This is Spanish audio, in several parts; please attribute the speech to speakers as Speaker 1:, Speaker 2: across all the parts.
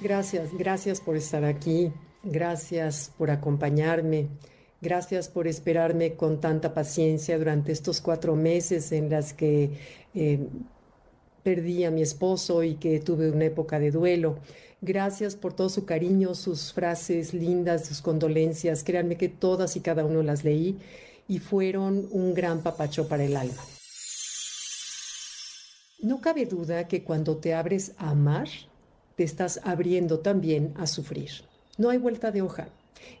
Speaker 1: Gracias, gracias por estar aquí, gracias por acompañarme, gracias por esperarme con tanta paciencia durante estos cuatro meses en las que eh, perdí a mi esposo y que tuve una época de duelo. Gracias por todo su cariño, sus frases lindas, sus condolencias. Créanme que todas y cada uno las leí y fueron un gran papacho para el alma. No cabe duda que cuando te abres a amar, te estás abriendo también a sufrir. No hay vuelta de hoja.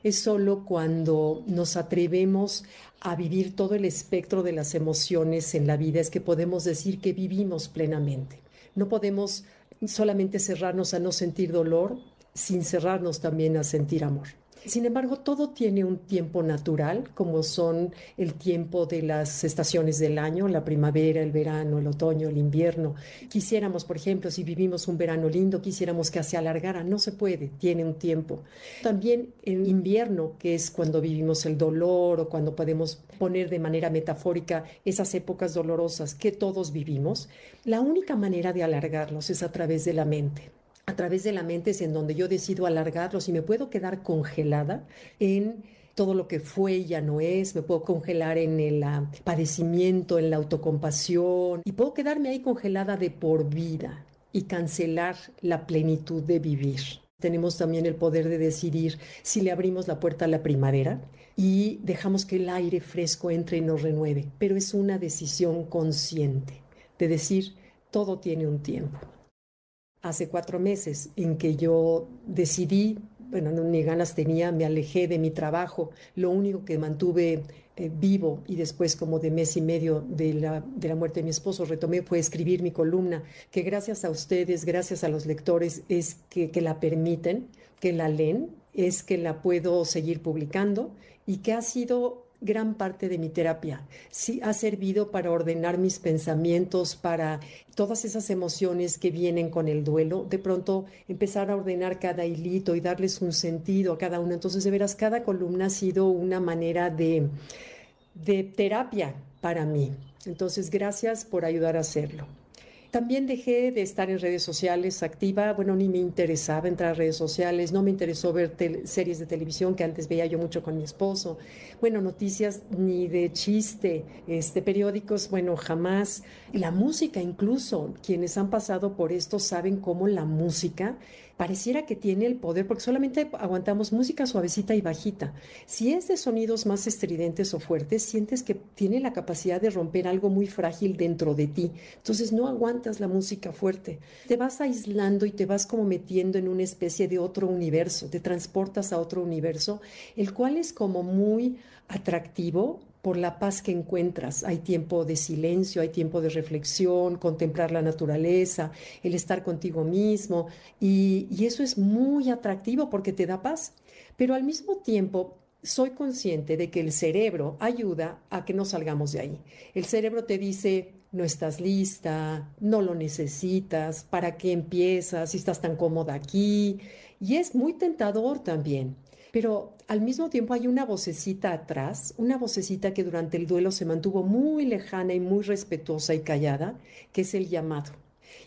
Speaker 1: Es solo cuando nos atrevemos a vivir todo el espectro de las emociones en la vida es que podemos decir que vivimos plenamente. No podemos solamente cerrarnos a no sentir dolor sin cerrarnos también a sentir amor. Sin embargo, todo tiene un tiempo natural, como son el tiempo de las estaciones del año, la primavera, el verano, el otoño, el invierno. Quisiéramos, por ejemplo, si vivimos un verano lindo, quisiéramos que se alargara. No se puede, tiene un tiempo. También el invierno, que es cuando vivimos el dolor o cuando podemos poner de manera metafórica esas épocas dolorosas que todos vivimos, la única manera de alargarlos es a través de la mente a través de la mente es en donde yo decido alargarlos y me puedo quedar congelada en todo lo que fue y ya no es, me puedo congelar en el ah, padecimiento, en la autocompasión y puedo quedarme ahí congelada de por vida y cancelar la plenitud de vivir. Tenemos también el poder de decidir si le abrimos la puerta a la primavera y dejamos que el aire fresco entre y nos renueve, pero es una decisión consciente de decir todo tiene un tiempo hace cuatro meses en que yo decidí, bueno, ni ganas tenía, me alejé de mi trabajo, lo único que mantuve eh, vivo y después como de mes y medio de la, de la muerte de mi esposo retomé fue escribir mi columna, que gracias a ustedes, gracias a los lectores, es que, que la permiten, que la leen, es que la puedo seguir publicando y que ha sido gran parte de mi terapia. Sí ha servido para ordenar mis pensamientos, para todas esas emociones que vienen con el duelo, de pronto empezar a ordenar cada hilito y darles un sentido a cada uno. Entonces, de veras, cada columna ha sido una manera de, de terapia para mí. Entonces, gracias por ayudar a hacerlo. También dejé de estar en redes sociales activa, bueno, ni me interesaba entrar a redes sociales, no me interesó ver series de televisión que antes veía yo mucho con mi esposo, bueno, noticias ni de chiste, este, periódicos, bueno, jamás. La música incluso, quienes han pasado por esto saben cómo la música pareciera que tiene el poder, porque solamente aguantamos música suavecita y bajita. Si es de sonidos más estridentes o fuertes, sientes que tiene la capacidad de romper algo muy frágil dentro de ti. Entonces no aguantas la música fuerte. Te vas aislando y te vas como metiendo en una especie de otro universo, te transportas a otro universo, el cual es como muy atractivo por la paz que encuentras. Hay tiempo de silencio, hay tiempo de reflexión, contemplar la naturaleza, el estar contigo mismo, y, eso es muy atractivo porque te da paz. Pero al mismo tiempo, soy consciente de que el cerebro ayuda a que no salgamos de ahí. El cerebro te dice, no estás lista, no lo necesitas, ¿para qué empiezas si estás tan cómoda aquí? Y es muy tentador también. Pero al mismo tiempo hay una vocecita atrás, una vocecita que durante el duelo se mantuvo muy lejana y muy respetuosa y callada, que es el llamado.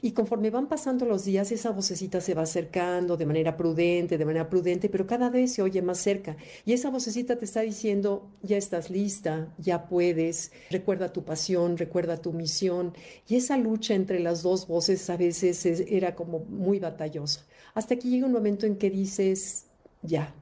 Speaker 1: Y conforme van pasando los días, esa vocecita se va acercando de manera prudente, de manera prudente, pero cada vez se oye más cerca. Y esa vocecita te está diciendo, ya estás lista, ya puedes, recuerda tu pasión, recuerda tu misión. Y esa lucha entre las dos voces a veces era como muy batallosa. Hasta que llega un momento en que dices, ya,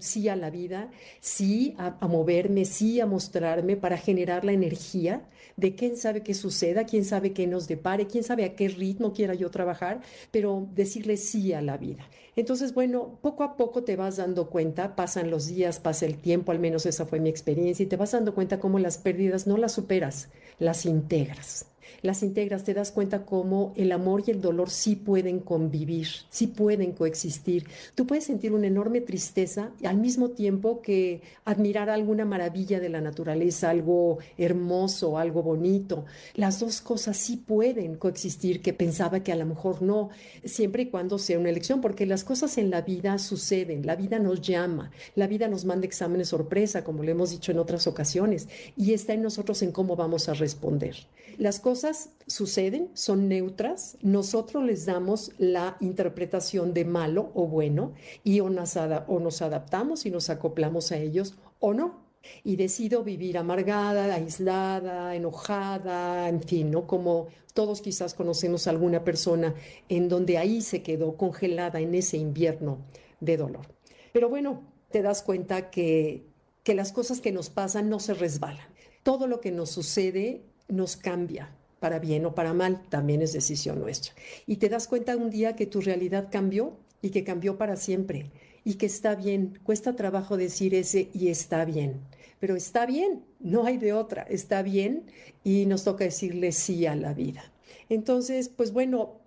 Speaker 1: sí a la vida, sí a, moverme, sí a mostrarme para generar la energía de quién sabe qué suceda, quién sabe qué nos depare, quién sabe a qué ritmo quiera yo trabajar, pero decirle sí a la vida. Entonces, bueno, poco a poco te vas dando cuenta, pasan los días, pasa el tiempo, al menos esa fue mi experiencia, y te vas dando cuenta cómo las pérdidas no las superas, las integras las integras, te das cuenta cómo el amor y el dolor sí pueden convivir, sí pueden coexistir. Tú puedes sentir una enorme tristeza al mismo tiempo que admirar alguna maravilla de la naturaleza, algo hermoso, algo bonito. Las dos cosas sí pueden coexistir, que pensaba que a lo mejor no, siempre y cuando sea una elección, porque las cosas en la vida suceden, la vida nos llama, la vida nos manda exámenes sorpresa, como le hemos dicho en otras ocasiones, y está en nosotros en cómo vamos a responder. Las cosas cosas suceden, son neutras, nosotros les damos la interpretación de malo o bueno y o nos, adaptamos y nos acoplamos a ellos o no. Y decido vivir amargada, aislada, enojada, en fin, ¿no? Como todos quizás conocemos a alguna persona en donde ahí se quedó congelada en ese invierno de dolor. Pero bueno, te das cuenta que, que las cosas que nos pasan no se resbalan. Todo lo que nos sucede nos cambia, para bien o para mal, también es decisión nuestra. Y te das cuenta un día que tu realidad cambió y que cambió para siempre y que está bien. Cuesta trabajo decir ese y está bien, pero está bien, no hay de otra, está bien y nos toca decirle sí a la vida. Entonces, pues bueno,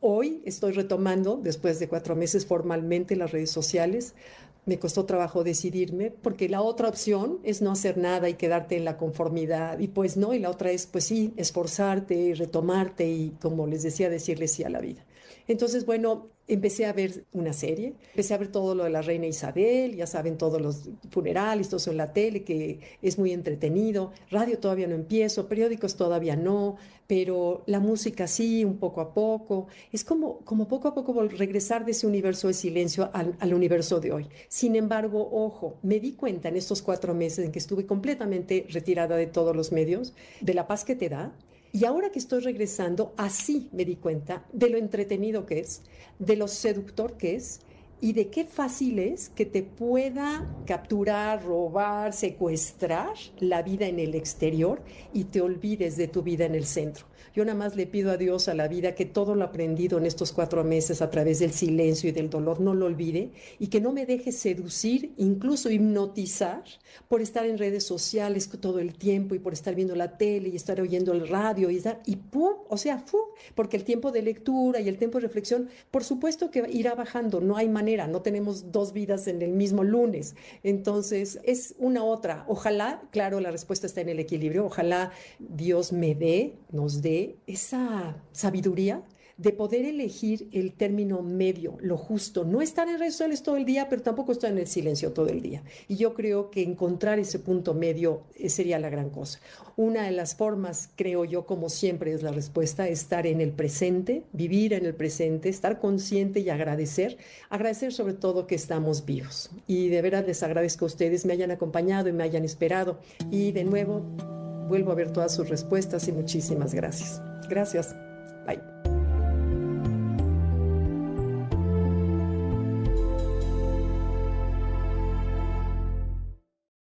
Speaker 1: hoy estoy retomando, después de cuatro meses formalmente, las redes sociales me costó trabajo decidirme, porque la otra opción es no hacer nada y quedarte en la conformidad, y pues no, y la otra es, pues sí, esforzarte y retomarte y, como les decía, decirle sí a la vida. Entonces, bueno, empecé a ver una serie, empecé a ver todo lo de la reina Isabel, ya saben, todos los funerales, todo eso en la tele, que es muy entretenido. Radio todavía no empiezo, periódicos todavía no, pero la música sí, un poco a poco. Es como, como poco a poco regresar de ese universo de silencio al, al universo de hoy. Sin embargo, ojo, me di cuenta en estos cuatro meses en que estuve completamente retirada de todos los medios, de la paz que te da, y ahora que estoy regresando, así me di cuenta de lo entretenido que es, de lo seductor que es y de qué fácil es que te pueda capturar, robar, secuestrar la vida en el exterior y te olvides de tu vida en el centro. Yo nada más le pido a Dios, a la vida, que todo lo aprendido en estos cuatro meses a través del silencio y del dolor no lo olvide y que no me deje seducir, incluso hipnotizar por estar en redes sociales todo el tiempo y por estar viendo la tele y estar oyendo el radio y, estar, y pum, o sea, fu, porque el tiempo de lectura y el tiempo de reflexión, por supuesto que irá bajando, no hay manera, no tenemos dos vidas en el mismo lunes. Entonces, es una otra. Ojalá, claro, la respuesta está en el equilibrio, ojalá Dios me dé, nos dé esa sabiduría de poder elegir el término medio, lo justo, no estar en redes sociales todo el día, pero tampoco estar en el silencio todo el día. Y yo creo que encontrar ese punto medio eh, sería la gran cosa. Una de las formas, creo yo, como siempre es la respuesta, estar en el presente, vivir en el presente, estar consciente y agradecer, agradecer sobre todo que estamos vivos. Y de veras les agradezco a ustedes, me hayan acompañado y me hayan esperado. Y de nuevo, vuelvo a ver todas sus respuestas y muchísimas gracias. Gracias. Bye.